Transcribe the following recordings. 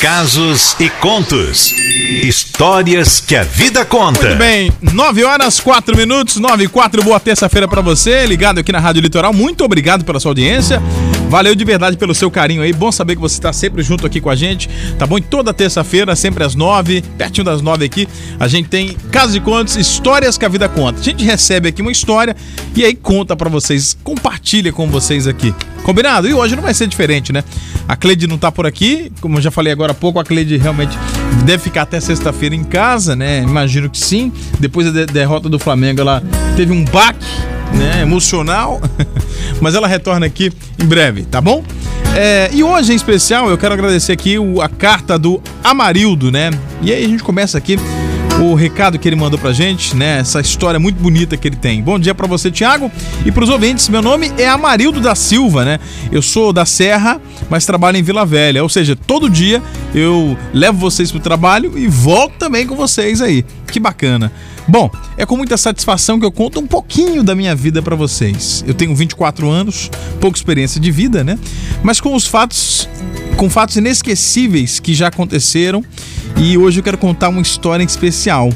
Casos e contos. Histórias que a vida conta. Muito bem, 9 horas 4 minutos, 9 e 4. Boa terça-feira para você, ligado aqui na Rádio Litoral. Muito obrigado pela sua audiência. Valeu de verdade pelo seu carinho aí. Bom saber que você está sempre junto aqui com a gente. Tá bom? E toda terça-feira, sempre às 9, pertinho das 9 aqui, a gente tem Casos e Contos, histórias que a vida conta. A gente recebe aqui uma história e aí conta para vocês, compartilha com vocês aqui. Combinado? E hoje não vai ser diferente, né? A Cleide não tá por aqui, como eu já falei agora há pouco, a Cleide realmente deve ficar até sexta-feira em casa, né? Imagino que sim. Depois da derrota do Flamengo, ela teve um baque, né? Emocional. Mas ela retorna aqui em breve, tá bom? É, e hoje em especial eu quero agradecer aqui o, a carta do Amarildo, né? E aí a gente começa aqui o recado que ele mandou pra gente, né? Essa história muito bonita que ele tem. Bom dia para você, Thiago, e pros ouvintes. Meu nome é Amarildo da Silva, né? Eu sou da Serra, mas trabalho em Vila Velha. Ou seja, todo dia eu levo vocês pro trabalho e volto também com vocês aí. Que bacana. Bom, é com muita satisfação que eu conto um pouquinho da minha vida para vocês. Eu tenho 24 anos, pouca experiência de vida, né? Mas com os fatos, com fatos inesquecíveis que já aconteceram e hoje eu quero contar uma história especial.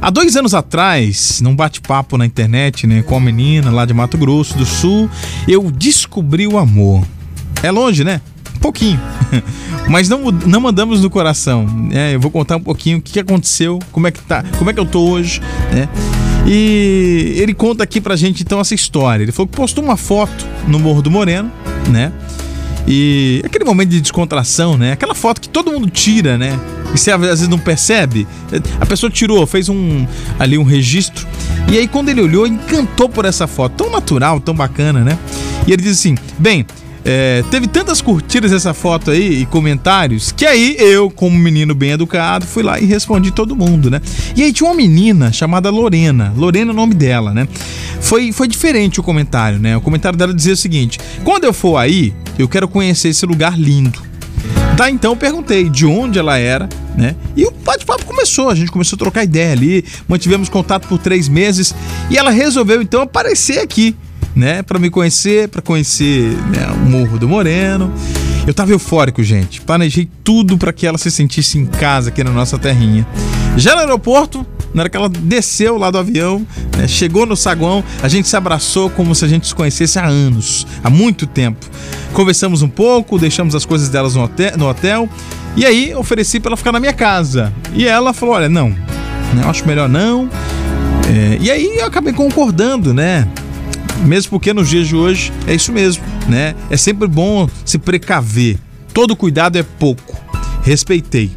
Há dois anos atrás, num bate-papo na internet, né, com uma menina lá de Mato Grosso do Sul, eu descobri o amor. É longe, né? Um pouquinho. Mas não, não mandamos no coração. Né? Eu vou contar um pouquinho o que aconteceu, como é que tá, como é que eu tô hoje, né? E ele conta aqui pra gente então essa história. Ele falou que postou uma foto no Morro do Moreno, né? E aquele momento de descontração, né? Aquela foto que todo mundo tira, né? E você às vezes não percebe. A pessoa tirou, fez um ali um registro. E aí quando ele olhou, encantou por essa foto. Tão natural, tão bacana, né? E ele diz assim: bem, é, teve tantas curtidas essa foto aí e comentários que aí eu, como menino bem educado, fui lá e respondi todo mundo, né? E aí tinha uma menina chamada Lorena. Lorena é o nome dela, né? Foi, foi diferente o comentário, né? O comentário dela dizia o seguinte: quando eu for aí, eu quero conhecer esse lugar lindo. Tá, então eu perguntei de onde ela era, né? E o bate-papo começou, a gente começou a trocar ideia ali, mantivemos contato por três meses e ela resolveu então aparecer aqui, né? Para me conhecer, para conhecer né, o Morro do Moreno. Eu tava eufórico, gente. Planejei tudo para que ela se sentisse em casa aqui na nossa terrinha. Já no aeroporto, na hora que ela desceu lá do avião, né, chegou no saguão, a gente se abraçou como se a gente se conhecesse há anos, há muito tempo. Conversamos um pouco, deixamos as coisas delas no hotel, no hotel e aí ofereci para ela ficar na minha casa. E ela falou: Olha, não, né, eu acho melhor não. É, e aí eu acabei concordando, né? Mesmo porque nos dias de hoje é isso mesmo, né? É sempre bom se precaver. Todo cuidado é pouco. Respeitei.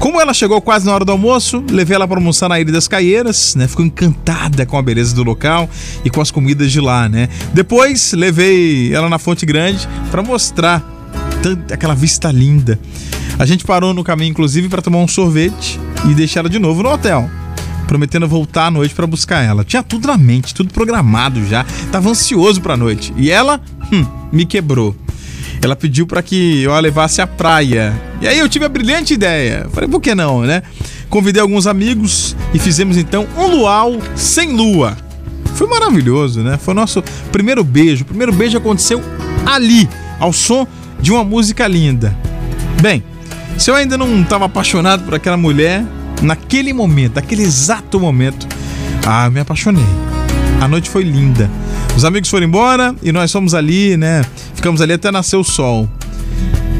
Como ela chegou quase na hora do almoço, levei ela para almoçar na Ilha das Caieiras, né? Ficou encantada com a beleza do local e com as comidas de lá, né? Depois levei ela na Fonte Grande para mostrar aquela vista linda. A gente parou no caminho, inclusive, para tomar um sorvete e deixar ela de novo no hotel prometendo voltar à noite para buscar ela. Tinha tudo na mente, tudo programado já. Tava ansioso para a noite. E ela, hum, me quebrou. Ela pediu para que eu a levasse à praia. E aí eu tive a brilhante ideia. Falei, por que não, né? Convidei alguns amigos e fizemos então um luau sem lua. Foi maravilhoso, né? Foi o nosso primeiro beijo. O primeiro beijo aconteceu ali, ao som de uma música linda. Bem, se eu ainda não estava apaixonado por aquela mulher, naquele momento, naquele exato momento, ah, me apaixonei. A noite foi linda. Os amigos foram embora e nós fomos ali, né? Ficamos ali até nascer o sol.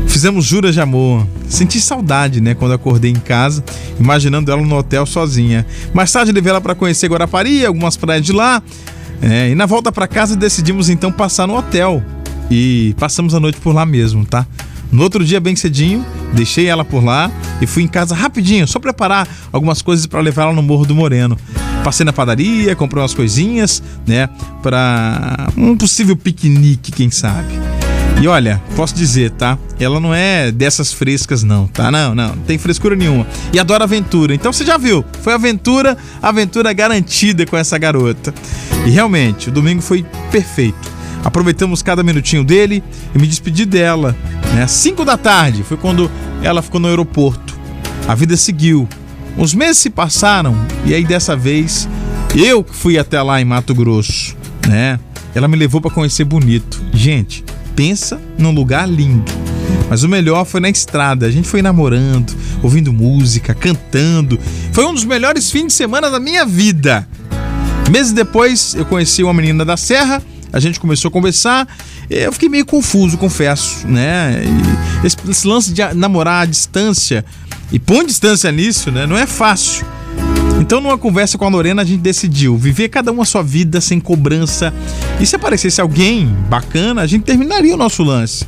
Fizemos juras de amor. Senti saudade, né, quando acordei em casa, imaginando ela no hotel sozinha. Mais tarde levei ela para conhecer Guarapari, algumas praias de lá. É, e na volta para casa decidimos então passar no hotel. E passamos a noite por lá mesmo, tá? No outro dia, bem cedinho, deixei ela por lá e fui em casa rapidinho, só preparar algumas coisas para levar ela no Morro do Moreno. Passei na padaria, comprei umas coisinhas, né, para um possível piquenique, quem sabe. E olha, posso dizer, tá? Ela não é dessas frescas, não, tá? Não, não, não tem frescura nenhuma. E adora aventura. Então você já viu, foi aventura, aventura garantida com essa garota. E realmente, o domingo foi perfeito. Aproveitamos cada minutinho dele e me despedi dela. Né? 5 da tarde foi quando ela ficou no aeroporto. A vida seguiu. Os meses se passaram e aí dessa vez eu fui até lá em Mato Grosso, né? Ela me levou para conhecer Bonito. Gente, pensa num lugar lindo. Mas o melhor foi na estrada. A gente foi namorando, ouvindo música, cantando. Foi um dos melhores fins de semana da minha vida. Meses depois, eu conheci uma menina da Serra, a gente começou a conversar. Eu fiquei meio confuso, confesso, né? Esse, esse lance de namorar à distância e pôr distância nisso, né? Não é fácil. Então, numa conversa com a Lorena, a gente decidiu viver cada uma a sua vida sem cobrança. E se aparecesse alguém bacana, a gente terminaria o nosso lance.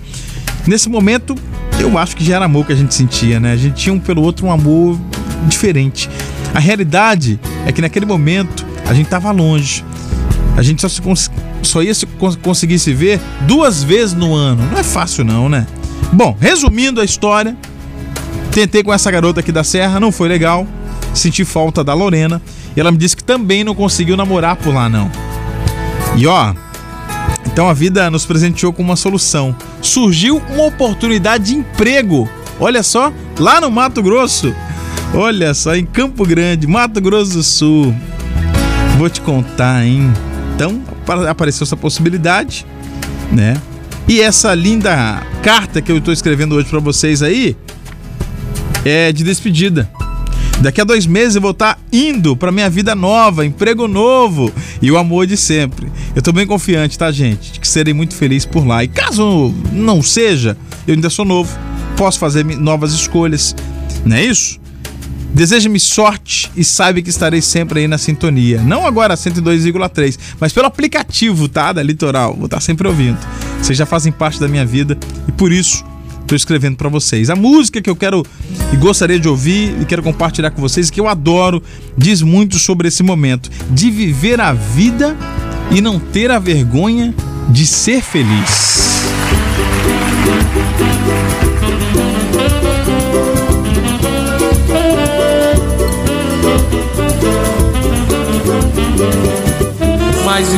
Nesse momento, eu acho que já era amor que a gente sentia, né? A gente tinha um pelo outro um amor diferente. A realidade é que naquele momento a gente estava longe. A gente só, se, só ia se, conseguir se ver duas vezes no ano. Não é fácil, não, né? Bom, resumindo a história, tentei com essa garota aqui da Serra, não foi legal. Senti falta da Lorena e ela me disse que também não conseguiu namorar por lá, não. E ó, então a vida nos presenteou com uma solução. Surgiu uma oportunidade de emprego. Olha só, lá no Mato Grosso. Olha só, em Campo Grande, Mato Grosso do Sul. Vou te contar, hein? Então, apareceu essa possibilidade, né? E essa linda carta que eu estou escrevendo hoje para vocês aí é de despedida. Daqui a dois meses eu vou estar tá indo para minha vida nova, emprego novo e o amor de sempre. Eu estou bem confiante, tá, gente? De que serei muito feliz por lá. E caso não seja, eu ainda sou novo, posso fazer novas escolhas, não é isso? Deseje-me sorte e saiba que estarei sempre aí na sintonia. Não agora 102,3, mas pelo aplicativo, tá? Da Litoral. Vou estar sempre ouvindo. Vocês já fazem parte da minha vida e por isso estou escrevendo para vocês. A música que eu quero e gostaria de ouvir e quero compartilhar com vocês, que eu adoro, diz muito sobre esse momento de viver a vida e não ter a vergonha de ser feliz.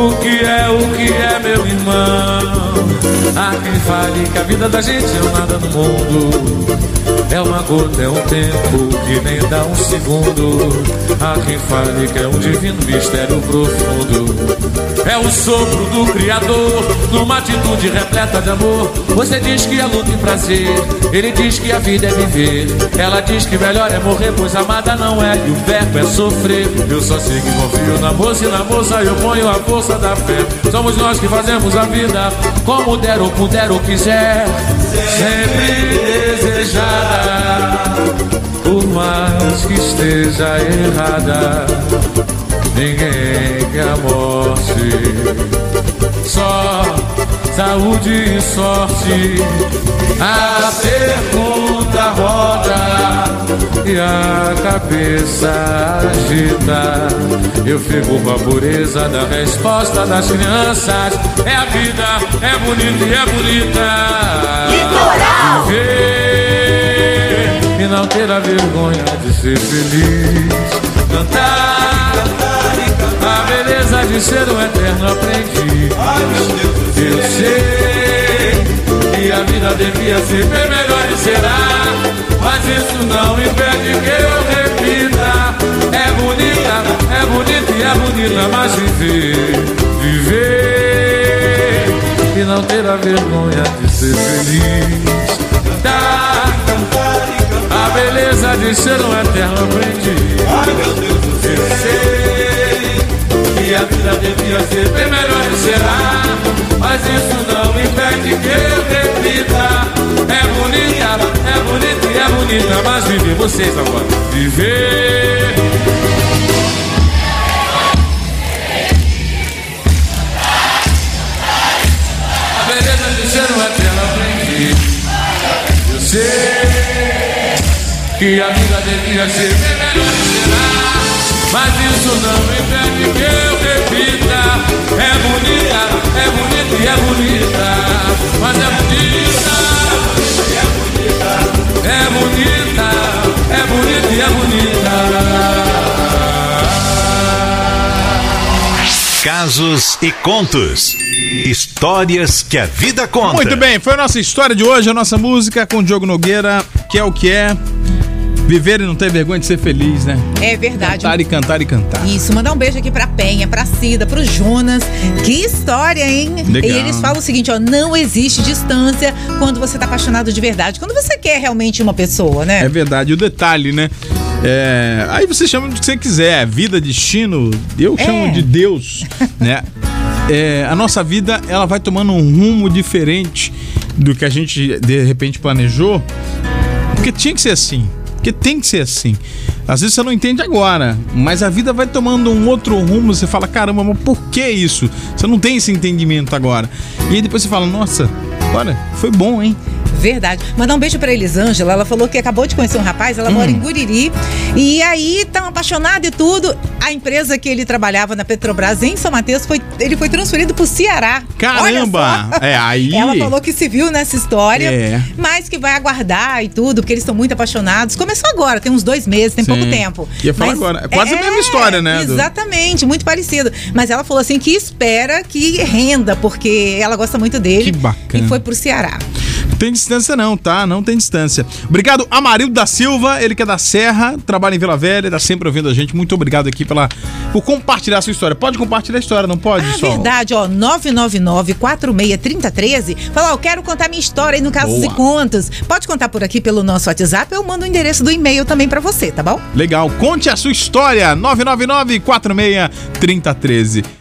O que é, o que é, meu irmão? Há quem fale que a vida da gente é nada no mundo. É uma gota, é um tempo que nem dá um segundo. Há quem fale que é um divino mistério profundo. É o sopro do Criador, numa atitude repleta de amor. Você diz que é luta e prazer, ele diz que a vida é viver. Ela diz que melhor é morrer, pois amada não é, e o verbo é sofrer. Eu só sei que confio na moça e na moça eu ponho a força da fé. Somos nós que fazemos a vida como der ou puder ou quiser. Sempre desejada por mais que esteja errada, ninguém quer a morte, só saúde e sorte. A pergunta roda e a cabeça agita. Eu fico com a pureza da resposta das crianças. É a vida, é bonita e é bonita. Litoral! Viver e não ter a vergonha de ser feliz. Cantar, cantar e cantar. A beleza de ser um eterno aprendiz. Ai, meu Deus do Eu sei que a vida devia ser bem melhor e será. Mas isso não impede que eu repita. É bonita, é bonita e é bonita, mas viver, viver e não ter a vergonha de ser feliz. Cantar. A beleza de ser um eterno aprendiz. Ai, meu Deus do Eu céu. sei que a vida devia ser bem melhor e será, mas isso não impede que eu repita. É bonita, é bonita e é bonita, mas viver vocês agora. Viver. Que a vida devia ser melhor será, mas isso não impede que eu repita. É bonita, é bonita e é bonita, mas é bonita. É bonita, é bonita e é bonita. Casos e contos. Histórias que a vida conta. Muito bem, foi a nossa história de hoje, a nossa música com o Diogo Nogueira, que é o que é. Viver e não ter vergonha de ser feliz, né? É verdade. Cantar e cantar e cantar. Isso, mandar um beijo aqui pra Penha, pra Cida, pro Jonas. Que história, hein? Legal. E eles falam o seguinte, ó, não existe distância quando você tá apaixonado de verdade, quando você quer realmente uma pessoa, né? É verdade, o detalhe, né? É, aí você chama do que você quiser, vida, destino, eu É. chamo de Deus, né? É, a nossa vida, ela vai tomando um rumo diferente do que a gente de repente planejou, porque tinha que ser assim, porque tem que ser assim. Às vezes você não entende agora, mas a vida vai tomando um outro rumo, você fala, caramba, mas por que isso? Você não tem esse entendimento agora. E aí depois você fala, nossa, olha, foi bom, hein? Verdade. Mandar um beijo pra Elisângela. Ela falou que acabou de conhecer um rapaz, ela mora em Hum. Guriri. E aí, tão apaixonada e tudo. A empresa que ele trabalhava na Petrobras em São Mateus, foi, ele foi transferido pro Ceará. Caramba! É, aí. Ela falou que se viu nessa história, É. mas que vai aguardar e tudo, porque eles estão muito apaixonados. Começou agora, tem uns dois meses, tem Sim. pouco tempo. Ia falar agora. É quase a mesma história, né, do- Exatamente, muito parecido. Mas ela falou assim que espera que renda, porque ela gosta muito dele. Que bacana. E foi pro Ceará. Não tem distância não, tá? Não tem distância. Obrigado, Amarildo da Silva, ele que é da Serra, trabalha em Vila Velha, tá sempre ouvindo a gente. Muito obrigado aqui pela, por compartilhar a sua história. Pode compartilhar a história, não pode, Ah, Sol? verdade, ó, 999-463013. Fala, ó, eu quero contar minha história aí no Casos Boa. e Contos. Pode contar por aqui pelo nosso WhatsApp, eu mando o endereço do e-mail também pra você, tá bom? Legal, conte a sua história, 999 46 3013.